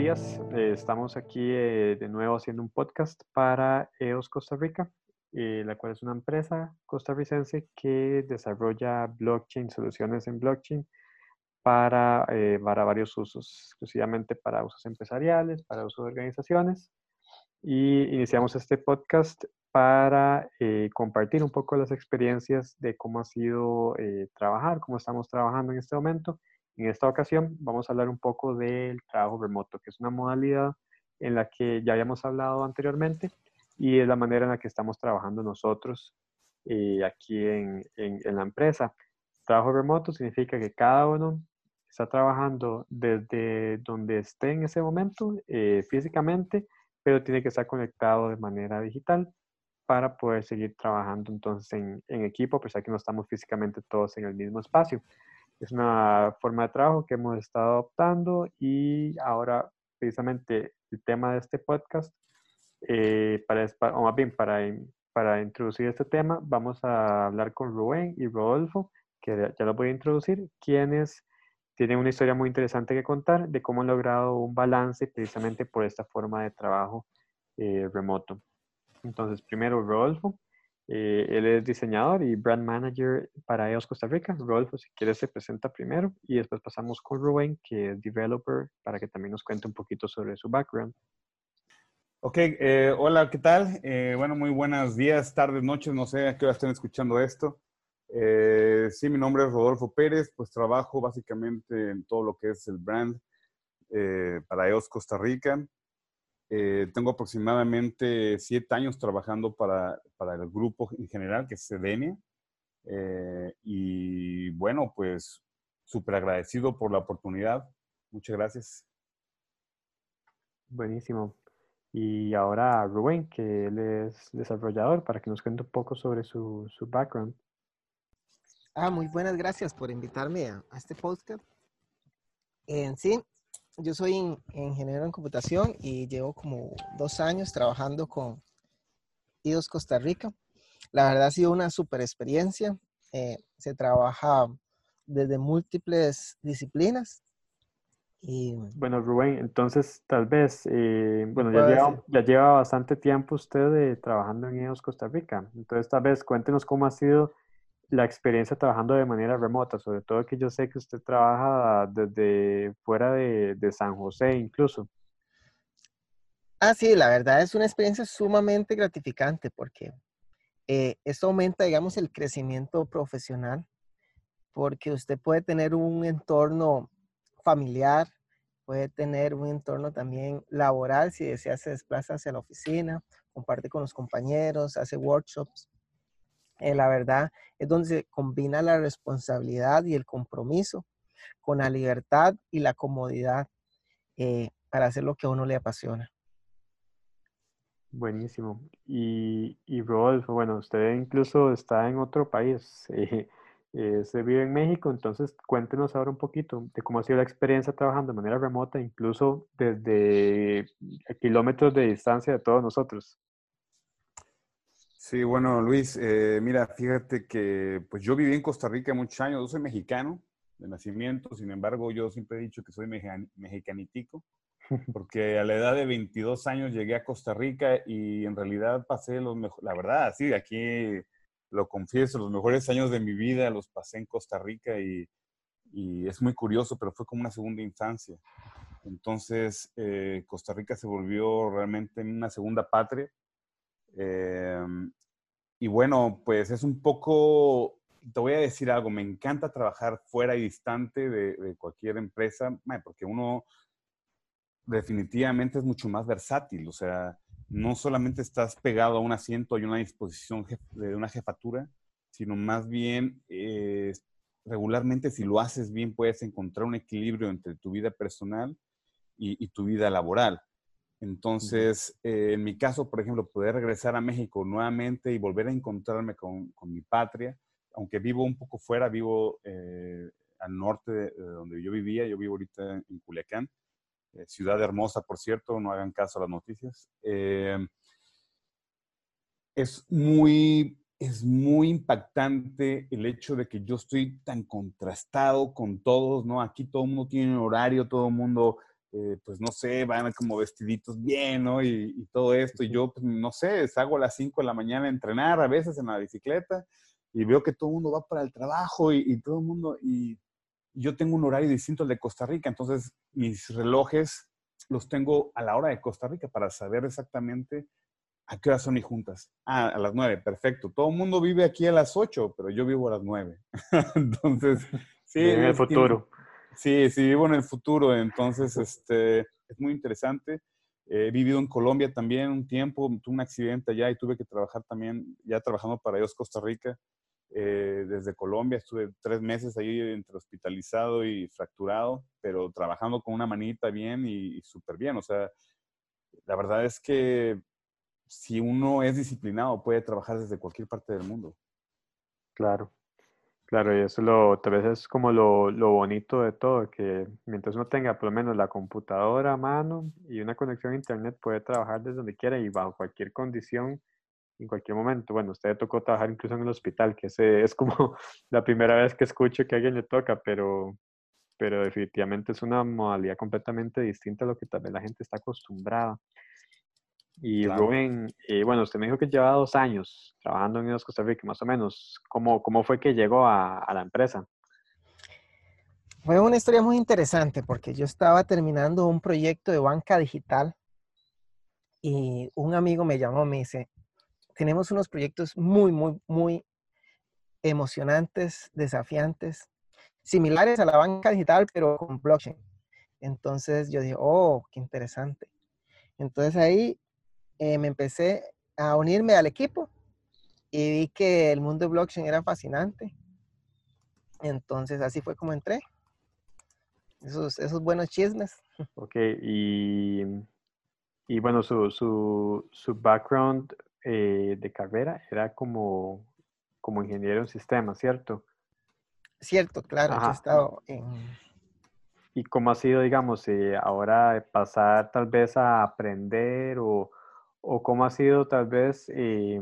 días. Eh, estamos aquí eh, de nuevo haciendo un podcast para EOS Costa Rica, eh, la cual es una empresa costarricense que desarrolla blockchain, soluciones en blockchain para, para varios usos, exclusivamente para usos empresariales, para usos de organizaciones. Y iniciamos este podcast para compartir un poco las experiencias de cómo ha sido trabajar, cómo estamos trabajando en este momento en esta ocasión vamos a hablar un poco del trabajo remoto, que es una modalidad en la que ya habíamos hablado anteriormente y es la manera en la que estamos trabajando nosotros eh, aquí en, la empresa. Trabajo remoto significa que cada uno está trabajando desde donde esté en ese momento eh, físicamente, pero tiene que estar conectado de manera digital para poder seguir trabajando entonces en, equipo, a pesar no estamos físicamente todos en el mismo espacio. Es una forma de trabajo que hemos estado adoptando y ahora precisamente el tema de este podcast, eh, para, o más bien para, para introducir este tema, vamos a hablar con Rubén y Rodolfo, que ya lo voy a introducir, quienes tienen una historia muy interesante que contar de cómo han logrado un balance precisamente por esta forma de trabajo eh, remoto. Entonces, primero Rodolfo, eh, él es diseñador y brand manager para EOS Costa Rica. Rodolfo, si quieres, se presenta primero y después pasamos con Rubén, que es developer, para que también nos cuente un poquito sobre su background. Ok, eh, hola, ¿qué tal? Eh, bueno, muy buenos días, tardes, noches, no sé a qué hora estén escuchando esto. sí, mi nombre es Rodolfo Pérez, pues trabajo básicamente en todo lo que es el brand para EOS Costa Rica. Eh, tengo aproximadamente siete años trabajando para, para, el grupo en general, que es Sedenia. Eh, y bueno, pues súper agradecido por la oportunidad. Muchas gracias. Buenísimo. Y ahora Rubén, que él es desarrollador, para que nos cuente un poco sobre su, su background. Ah, muy buenas gracias por invitarme a, a este podcast. En sí, yo soy ingeniero en computación y llevo como dos años trabajando con IDOS Costa Rica. La verdad ha sido una super experiencia. Eh, se trabaja desde múltiples disciplinas. Y, bueno, Rubén, entonces tal vez, eh, bueno, ya lleva, ya lleva, bastante tiempo usted eh, trabajando en IDOS Costa Rica. Entonces tal vez cuéntenos cómo ha sido la experiencia trabajando de manera remota, sobre todo que yo sé que usted trabaja desde fuera de, San José incluso. Ah, sí, la verdad es una experiencia sumamente gratificante porque eh, esto aumenta, digamos, el crecimiento profesional, porque usted puede tener un entorno familiar, puede tener un entorno también laboral, si desea se desplaza hacia la oficina, comparte con los compañeros, hace workshops. Eh, la verdad, es donde se combina la responsabilidad y el compromiso con la libertad y la comodidad eh, para hacer lo que a uno le apasiona. Buenísimo. Y, y Rodolfo, bueno, usted incluso está en otro país, eh, se vive en México, entonces cuéntenos ahora un poquito de cómo ha sido la experiencia trabajando de manera remota, incluso desde kilómetros de distancia de todos nosotros. Sí, bueno, Luis, eh, mira, fíjate que pues yo viví en Costa Rica muchos años, yo soy mexicano de nacimiento, sin embargo, yo siempre he dicho que soy mexicanitico, porque a la edad de 22 años llegué a Costa Rica y en realidad pasé los mejores, la verdad, sí, aquí lo confieso, los mejores años de mi vida los pasé en Costa Rica y, y es muy curioso, pero fue como una segunda infancia. Entonces, eh, Costa Rica se volvió realmente una segunda patria Em, y bueno, pues es un poco, te voy a decir algo, me encanta trabajar fuera y distante de, cualquier empresa, porque uno definitivamente es mucho más versátil, o sea, no solamente estás pegado a un asiento y una disposición de una jefatura, sino más bien eh, regularmente si lo haces bien puedes encontrar un equilibrio entre tu vida personal y tu vida laboral. Entonces, eh, en mi caso, por ejemplo, poder regresar a México nuevamente y volver a encontrarme con, mi patria, aunque vivo un poco fuera, vivo eh, al norte de, donde yo vivía, yo vivo ahorita en Culiacán, eh, ciudad hermosa, por cierto, no hagan caso a las noticias. es muy es muy impactante el hecho de que yo estoy tan contrastado con todos, ¿no? Aquí todo el mundo tiene un horario, todo el mundo eh, pues no sé, van como vestiditos bien, ¿no? Y, todo esto. Y yo, pues, no sé, salgo a las 5 de la mañana a entrenar a veces en la bicicleta y veo que todo el mundo va para el trabajo y, todo el mundo, y yo tengo un horario distinto al de Costa Rica, entonces mis relojes los tengo a la hora de Costa Rica para saber exactamente a qué hora son mis juntas. Ah, a las 9, perfecto. Todo el mundo vive aquí a las 8, pero yo vivo a las 9. entonces, sí. En el futuro. Sí, sí, vivo en el futuro, entonces este, es muy interesante. he vivido en Colombia también un tiempo, tuve un accidente allá y tuve que trabajar también, ya trabajando para Dios Costa Rica, eh, desde Colombia. Estuve tres meses ahí entre hospitalizado y fracturado, pero trabajando con una manita bien y, y súper bien. O sea, la verdad es que si uno es disciplinado, puede trabajar desde cualquier parte del mundo. Claro. Claro, y eso lo, tal vez es como lo, lo, bonito de todo, que mientras uno tenga por lo menos la computadora a mano y una conexión a internet, puede trabajar desde donde quiera y bajo cualquier condición, en cualquier momento. Bueno, usted le tocó trabajar incluso en el hospital, que ese es como la primera vez que escucho que a alguien le toca, pero, pero definitivamente es una modalidad completamente distinta a lo que tal vez la gente está acostumbrada. Y Rubén, eh, bueno, usted me dijo que lleva dos años trabajando en Unidos Costa Rica, más o menos. ¿Cómo, cómo fue que llegó a, a, la empresa? Fue una historia muy interesante porque yo estaba terminando un proyecto de banca digital y un amigo me llamó, me dice, tenemos unos proyectos muy, muy, muy emocionantes, desafiantes, similares a la banca digital, pero con blockchain. Entonces yo dije, oh, qué interesante. Entonces ahí eh, me empecé a unirme al equipo y vi que el mundo de blockchain era fascinante. Entonces así fue como entré. Esos, esos buenos chismes. Ok, y, y bueno, su, su, su background eh, de carrera era como, como ingeniero en sistemas, ¿cierto? Cierto, claro, he estado en... ¿Y cómo ha sido, digamos, eh, ahora pasar tal vez a aprender o, o cómo ha sido tal vez eh,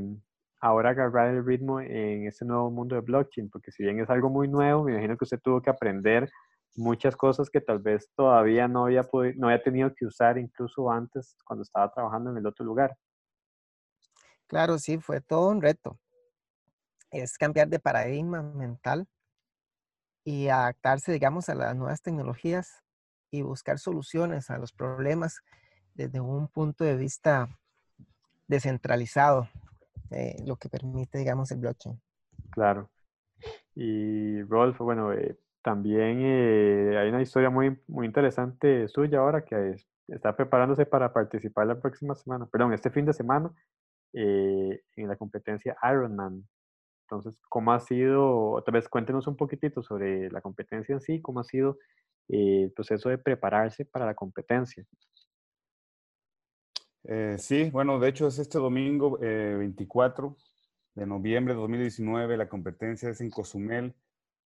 ahora agarrar el ritmo en este nuevo mundo de blockchain, porque si bien es algo muy nuevo, me imagino que usted tuvo que aprender muchas cosas que tal vez todavía no había, no había tenido que usar incluso antes cuando estaba trabajando en el otro lugar. Claro, sí, fue todo un reto. Es cambiar de paradigma mental y adaptarse, digamos, a las nuevas tecnologías y buscar soluciones a los problemas desde un punto de vista descentralizado, eh, lo que permite, digamos, el blockchain. Claro. Y Rolf, bueno, eh, también eh, hay una historia muy, muy interesante suya ahora que está preparándose para participar la próxima semana, perdón, este fin de semana en la competencia Ironman. Entonces, ¿cómo ha sido? Otra vez cuéntenos un poquitito sobre la competencia en sí, cómo ha sido el proceso de prepararse para la competencia. Eh, sí, bueno, de hecho es este domingo 24 eh, de noviembre de 2019, la competencia es en Cozumel.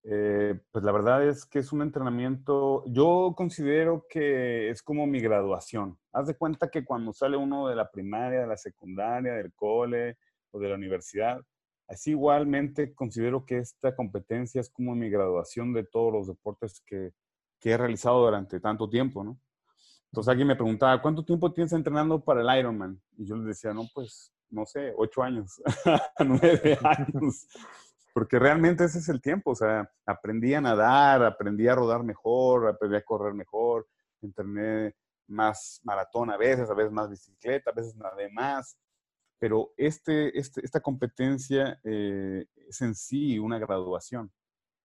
Eh, pues la verdad es que es un entrenamiento, yo considero que es como mi graduación. Haz de cuenta que cuando sale uno de la primaria, de la secundaria, del cole o de la universidad, así igualmente considero que esta competencia es como mi graduación de todos los deportes que, que he realizado durante tanto tiempo, ¿no? Entonces alguien me preguntaba, ¿cuánto tiempo tienes entrenando para el Ironman? Y yo les decía, no, pues, no sé, ocho años, nueve años. Porque realmente ese es el tiempo. O sea, aprendí a nadar, aprendí a rodar mejor, aprendí a correr mejor, entrené más maratón a veces, a veces más bicicleta, a veces nadé más. Pero este, este esta competencia eh, es en sí una graduación.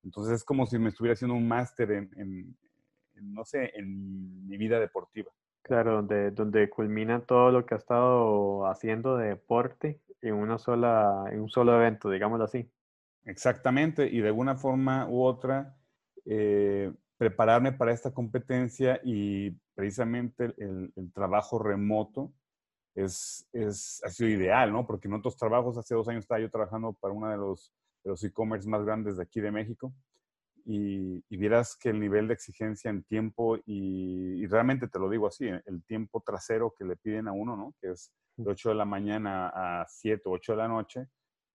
Entonces es como si me estuviera haciendo un máster en, no sé, en mi vida deportiva. Claro, donde, donde culmina todo lo que ha estado haciendo de deporte en, una sola, en un solo evento, digámoslo así. Exactamente, y de alguna forma u otra, eh, prepararme para esta competencia y precisamente el, trabajo remoto es, es, ha sido ideal, ¿no? Porque en otros trabajos, hace dos años estaba yo trabajando para uno de los, de los e-commerce más grandes de aquí de México y, vieras que el nivel de exigencia en tiempo, y, realmente te lo digo así, el tiempo trasero que le piden a uno, ¿no? Que es de 8 de la mañana a 7 o 8 de la noche,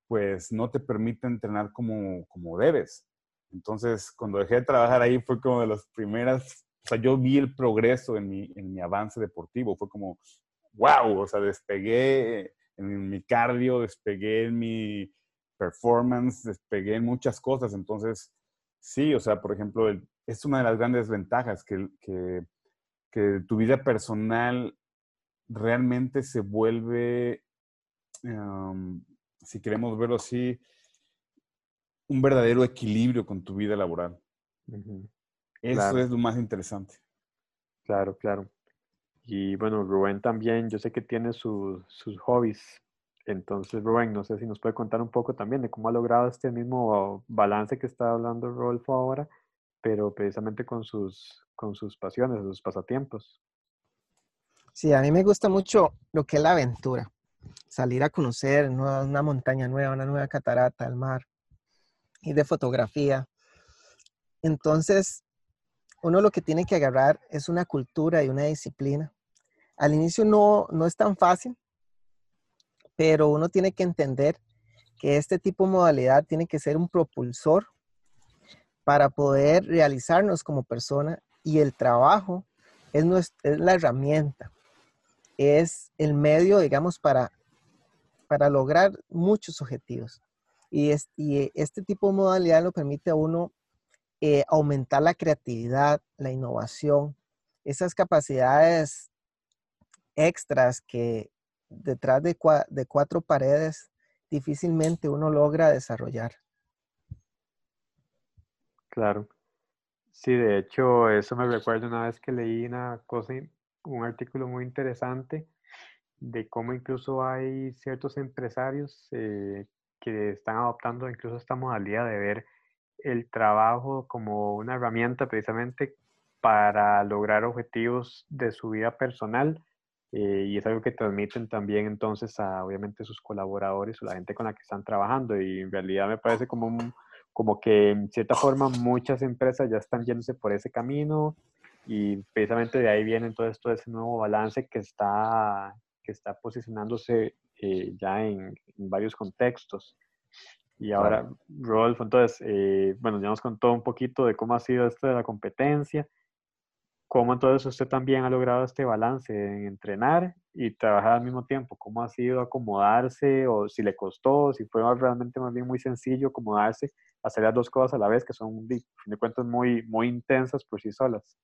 pues no te permite entrenar como, como debes. Entonces, cuando dejé de trabajar ahí fue como de las primeras o sea, yo vi el progreso en mi, en mi avance deportivo. Fue como, wow, o sea, despegué en mi cardio, despegué en mi performance, despegué en muchas cosas. Entonces, sí, o sea, por ejemplo, es una de las grandes ventajas que, que, que tu vida personal realmente se vuelve, si queremos verlo así, un verdadero equilibrio con tu vida laboral. Eso es lo más interesante. Claro, claro. Y bueno, Rubén también, yo sé que tiene sus hobbies. Entonces, Rubén, no sé si nos puede contar un poco también de cómo ha logrado este mismo balance que está hablando Rodolfo ahora, pero precisamente con sus, con sus pasiones, sus pasatiempos. Sí, a mí me gusta mucho lo que es la aventura, salir a conocer una montaña nueva, una nueva catarata, el mar, y de fotografía. Entonces, uno lo que tiene que agarrar es una cultura y una disciplina. Al inicio no, no es tan fácil, pero uno tiene que entender que este tipo de modalidad tiene que ser un propulsor para poder realizarnos como persona y el trabajo es, es la herramienta, es el medio, digamos, para, para lograr muchos objetivos. Y, este tipo de modalidad lo permite a uno eh, aumentar la creatividad, la innovación, esas capacidades extras que detrás de, de cuatro paredes difícilmente uno logra desarrollar. Claro. Sí, de hecho, eso me recuerda una vez que leí una cosa, un artículo muy interesante de cómo incluso hay ciertos empresarios eh, que están adoptando incluso esta modalidad de ver el trabajo como una herramienta precisamente para lograr objetivos de su vida personal eh, y es algo que transmiten también entonces a obviamente sus colaboradores o la gente con la que están trabajando y en realidad me parece como, como que en cierta forma muchas empresas ya están yéndose por ese camino y precisamente de ahí viene todo esto, ese nuevo balance que está, que está posicionándose eh, ya en, varios contextos. Y ahora, Rodolfo, entonces, eh, bueno, ya nos contó un poquito de cómo ha sido esto de la competencia, cómo entonces usted también ha logrado este balance en entrenar y trabajar al mismo tiempo, cómo ha sido acomodarse o si le costó, si fue realmente más bien muy sencillo acomodarse, hacer las dos cosas a la vez, que son, de, de cuentas, muy, muy intensas por sí solas.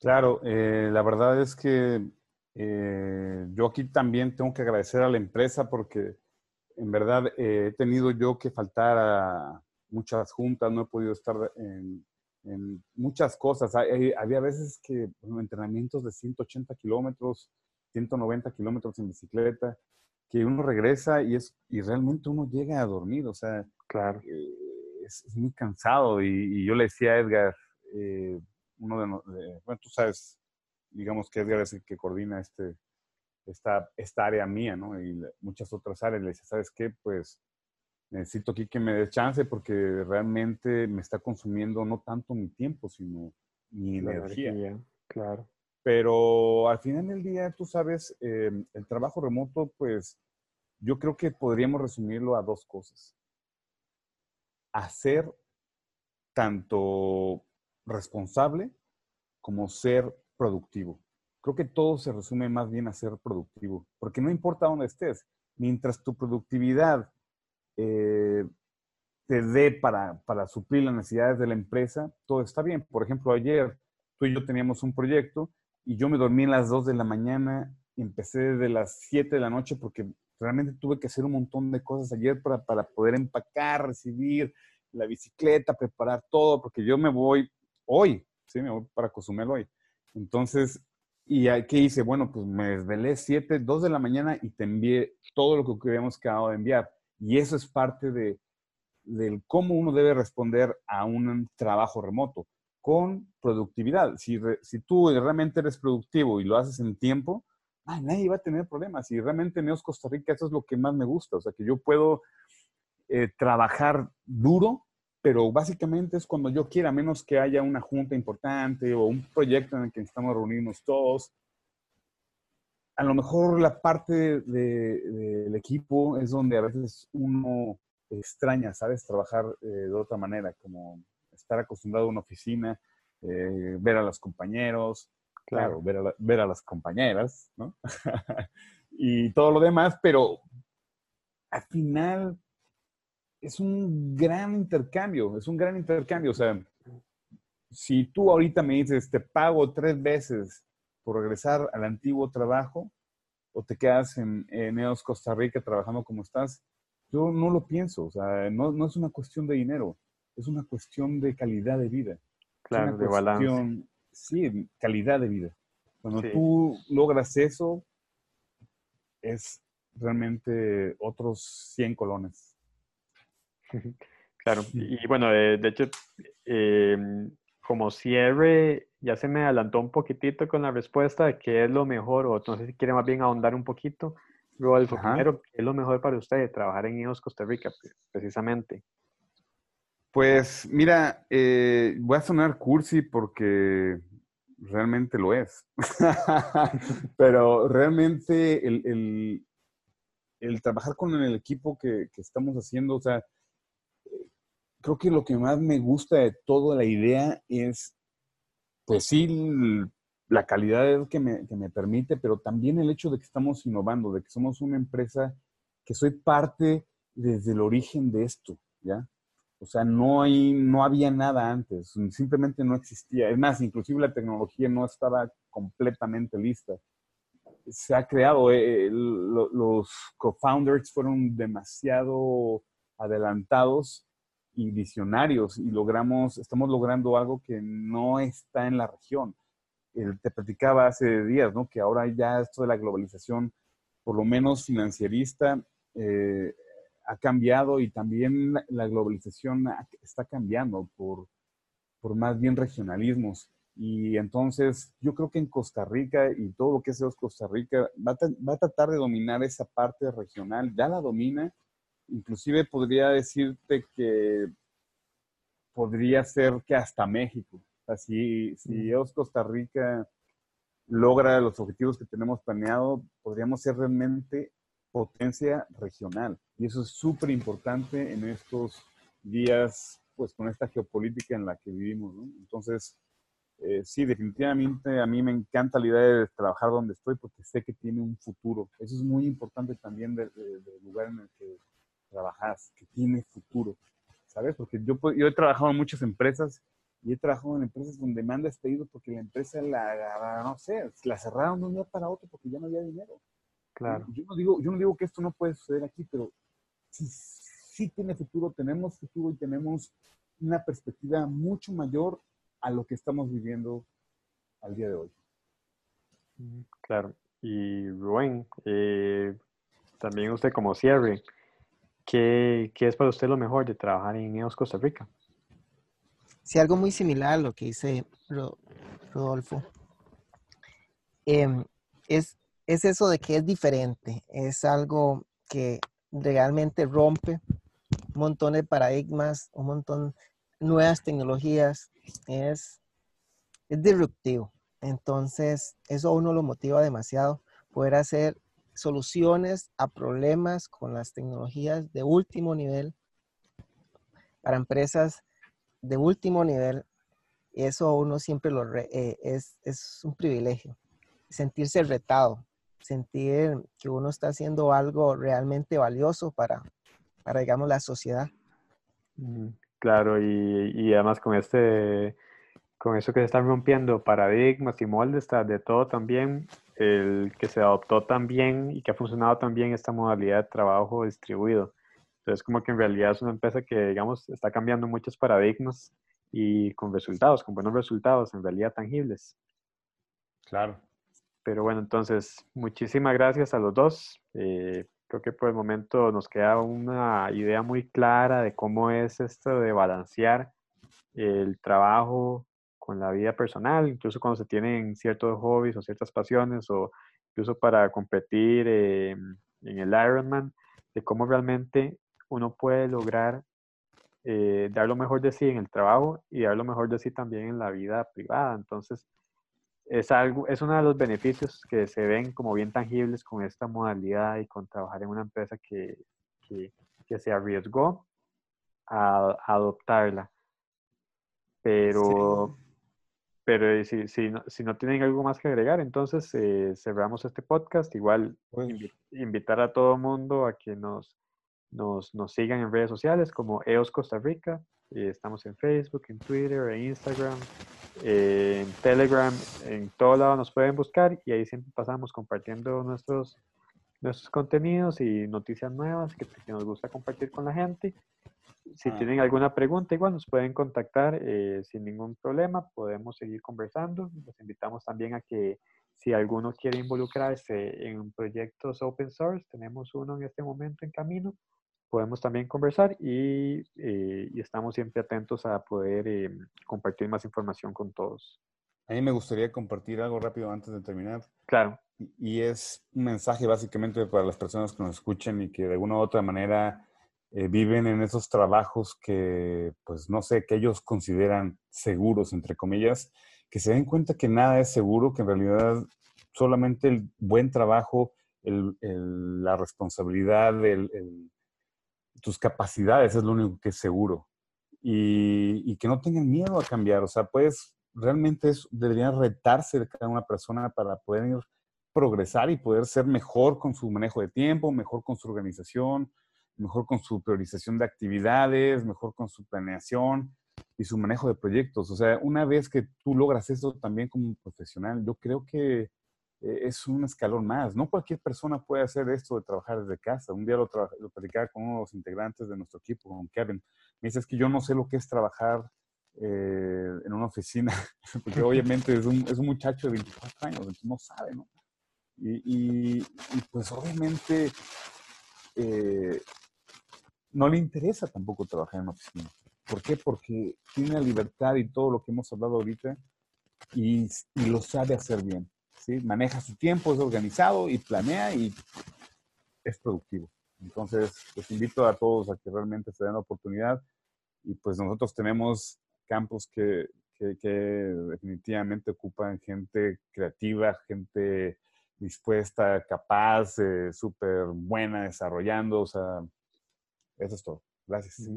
Claro, eh, la verdad es que eh, yo aquí también tengo que agradecer a la empresa porque en verdad eh, he tenido yo que faltar a muchas juntas, no he podido estar en, muchas cosas. había veces que entrenamientos de 180 kilómetros, 190 kilómetros en bicicleta, que uno regresa y, es, y realmente uno llega a dormir, o sea, claro. Eh, es, muy cansado. Y, yo le decía a Edgar, uno de, bueno, tú sabes, digamos que Edgar es el que coordina este, esta, esta área mía, ¿no? Y muchas otras áreas. Le decía, ¿sabes qué? Pues necesito aquí que me des chance porque realmente me está consumiendo no tanto mi tiempo, sino mi energía. Claro. Pero al final del día, tú sabes, em, el trabajo remoto, pues yo creo que podríamos resumirlo a dos cosas. Hacer tanto responsable como ser productivo. Creo que todo se resume más bien a ser productivo, porque no importa dónde estés, mientras tu productividad eh, te dé para, para suplir las necesidades de la empresa, todo está bien. Por ejemplo, ayer tú y yo teníamos un proyecto y yo me dormí a las 2 de la mañana y empecé desde las 7 de la noche porque realmente tuve que hacer un montón de cosas ayer para, para poder empacar, recibir la bicicleta, preparar todo, porque yo me voy hoy, sí, me voy para Cozumel hoy. Entonces, ¿y qué hice? Bueno, pues me desvelé 7, 2 de la mañana y te envié todo lo que habíamos quedado de enviar. Y eso es parte de, del cómo uno debe responder a un trabajo remoto, con productividad. Si, si tú realmente eres productivo y lo haces en tiempo, nadie va a tener problemas. Y realmente en Neos Costa Rica eso es lo que más me gusta. O sea, que yo puedo eh, trabajar duro pero básicamente es cuando yo quiera, menos que haya una junta importante o un proyecto en el que necesitamos reunirnos todos. A lo mejor la parte del equipo es donde a veces uno extraña, ¿sabes? Trabajar eh, de otra manera, como estar acostumbrado a una oficina. eh, ver a los compañeros, claro, ver, a ver a las compañeras, ¿no? y todo lo demás, pero al final es un gran intercambio, es un gran intercambio. O sea, si tú ahorita me dices, te pago tres veces por regresar al antiguo trabajo, o te quedas en, en EOS Costa Rica trabajando como estás, yo no lo pienso. O sea, no, no es una cuestión de dinero, es una cuestión de calidad de vida. Claro, de balance. Sí, calidad de vida. Cuando tú logras eso, es realmente otros 100 colones. Claro, y bueno, de, hecho, em, como cierre, ya se me adelantó un poquitito con la respuesta de qué es lo mejor, o no sé si quiere más bien ahondar un poquito. Rodolfo, primero, ¿qué es lo mejor para usted trabajar en IOS Costa Rica, precisamente? Pues mira, eh, voy a sonar cursi porque realmente lo es. Pero realmente el, el, trabajar con el equipo que, que, estamos haciendo, o sea, creo que lo que más me gusta de toda la idea es, pues sí, la calidad que me, que me permite, pero también el hecho de que estamos innovando, de que somos una empresa que soy parte desde el origen de esto, ¿ya? O sea, no, hay, no había nada antes, simplemente no existía. Es más, inclusive la tecnología no estaba completamente lista. Se ha creado, eh, los co-founders fueron demasiado adelantados y visionarios y logramos, estamos logrando algo que no está en la región. te platicaba hace días, ¿no? Que ahora ya esto de la globalización, por lo menos financierista, eh, ha cambiado y también la globalización está cambiando por, por más bien regionalismos. Y entonces yo creo que en Costa Rica y todo lo que es Costa Rica va a, va a, tratar de dominar esa parte regional, ya la domina. Inclusive podría decirte que podría ser que hasta México. Así, si EOS Costa Rica logra los objetivos que tenemos planeado, podríamos ser realmente potencia regional. Y eso es súper importante en estos días, pues con esta geopolítica en la que vivimos. Entonces, eh, sí, definitivamente a mí me encanta la idea de trabajar donde estoy porque sé que tiene un futuro. Eso es muy importante también del lugar en el que trabajas, que tiene futuro. ¿Sabes? Porque yo, yo he trabajado en muchas empresas y he trabajado en empresas donde me han despedido porque la empresa la, no sé, la cerraron de un día para otro porque ya no había dinero. Claro. Yo no digo, yo no digo que esto no puede suceder aquí, pero sí, sí tiene futuro, tenemos futuro y tenemos una perspectiva mucho mayor a lo que estamos viviendo al día de hoy. Claro. Y Rubén, eh, también usted como cierre, ¿qué, ¿qué, es para usted lo mejor de trabajar en EOS Costa Rica? Sí, algo muy similar a lo que dice Rodolfo. Em, es es eso de que es diferente, es algo que realmente rompe un montón de paradigmas, un montón de nuevas tecnologías, es, es disruptivo. Entonces, eso a uno lo motiva demasiado, poder hacer soluciones a problemas con las tecnologías de último nivel para empresas de último nivel. Eso uno siempre lo eh, es, es un privilegio, sentirse retado, sentir que uno está haciendo algo realmente valioso para, para digamos, la sociedad. Claro, y, y además con este, con eso que se están rompiendo paradigmas y moldes de todo también, el que se adoptó también y que ha funcionado también esta modalidad de trabajo distribuido. Entonces, como que en realidad es una empresa que, digamos, está cambiando muchos paradigmas y con resultados, con buenos resultados, en realidad tangibles. Claro. Pero bueno, entonces, muchísimas gracias a los dos. Eh, creo que por el momento nos queda una idea muy clara de cómo es esto de balancear el trabajo con la vida personal, incluso cuando se tienen ciertos hobbies o ciertas pasiones o incluso para competir en el Ironman, de cómo realmente uno puede lograr eh, dar lo mejor de sí en el trabajo y dar lo mejor de sí también en la vida privada. Entonces, es, algo, es uno de los beneficios que se ven como bien tangibles con esta modalidad y con trabajar en una empresa que, que, se arriesgó a, adoptarla. Pero pero si, si, no, si no tienen algo más que agregar, entonces eh, cerramos este podcast. Igual Pues, invitar a todo mundo a que nos, nos, nos sigan en redes sociales como EOS Costa Rica. Eh, estamos en Facebook, en Twitter, en Instagram, eh, en Telegram, en todo lado nos pueden buscar y ahí siempre pasamos compartiendo nuestros, nuestros contenidos y noticias nuevas que, que nos gusta compartir con la gente. Si Ah. tienen alguna pregunta, igual nos pueden contactar eh, sin ningún problema, podemos seguir conversando. Los invitamos también a que si alguno quiere involucrarse en proyectos open source, tenemos uno en este momento en camino, podemos también conversar y, eh, y estamos siempre atentos a poder eh, compartir más información con todos. a mí me gustaría compartir algo rápido antes de terminar. Claro, Y- Y es un mensaje básicamente para las personas que nos escuchen y que de alguna u otra manera eh, viven en esos trabajos que, pues no sé, que ellos consideran seguros, entre comillas, que se den cuenta que nada es seguro, que en realidad solamente el buen trabajo, la responsabilidad, tus capacidades es lo único que es seguro. Y, que no tengan miedo a cambiar. O sea, pues realmente deberían retarse de cada una persona para poder ir progresar y poder ser mejor con su manejo de tiempo, mejor con su organización, mejor con su priorización de actividades, mejor con su planeación y su manejo de proyectos. O sea, una vez que tú logras eso también como profesional, yo creo que eh, es un escalón más. No cualquier persona puede hacer esto de trabajar desde casa. Un día lo, lo platicaba con uno de los integrantes de nuestro equipo, con Kevin. Me dice, es que yo no sé lo que es trabajar eh, en una oficina, porque obviamente es un, es un muchacho de 24 años, entonces no sabe, ¿no? Y, y- y, pues obviamente eh, no le interesa tampoco trabajar en oficina. ¿Por qué? Porque tiene la libertad y todo lo que hemos hablado ahorita y, lo sabe hacer bien. ¿sí? Maneja su tiempo, es organizado y planea y es productivo. Entonces, los invito a todos a que realmente se den la oportunidad y pues nosotros tenemos campos que, que, que definitivamente ocupan gente creativa, gente dispuesta, capaz, eh, súper buena, desarrollando, o sea, eso es todo. Gracias.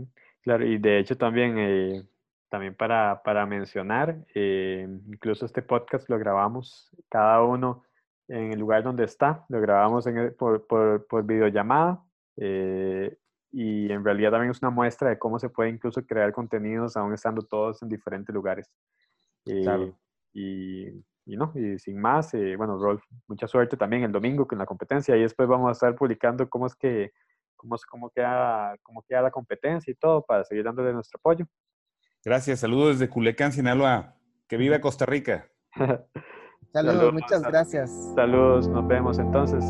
Claro, y de hecho también, eh, también para, para mencionar, eh, incluso este podcast lo grabamos cada uno en el lugar donde está, lo grabamos en el- por, por, por videollamada eh, y en realidad también es una muestra de cómo se puede incluso crear contenidos aún estando todos en diferentes lugares. Eh, Claro. y, y no, y sin más, eh, bueno, Rolf, mucha suerte también el domingo con la competencia y después vamos a estar publicando cómo es que cómo, cómo, queda, cómo queda la competencia y todo para seguir dándole nuestro apoyo. Gracias. Saludos desde Culiacán, Sinaloa. Que viva Costa Rica. Saludos, Saludos, muchas gracias. Saludos, nos vemos entonces.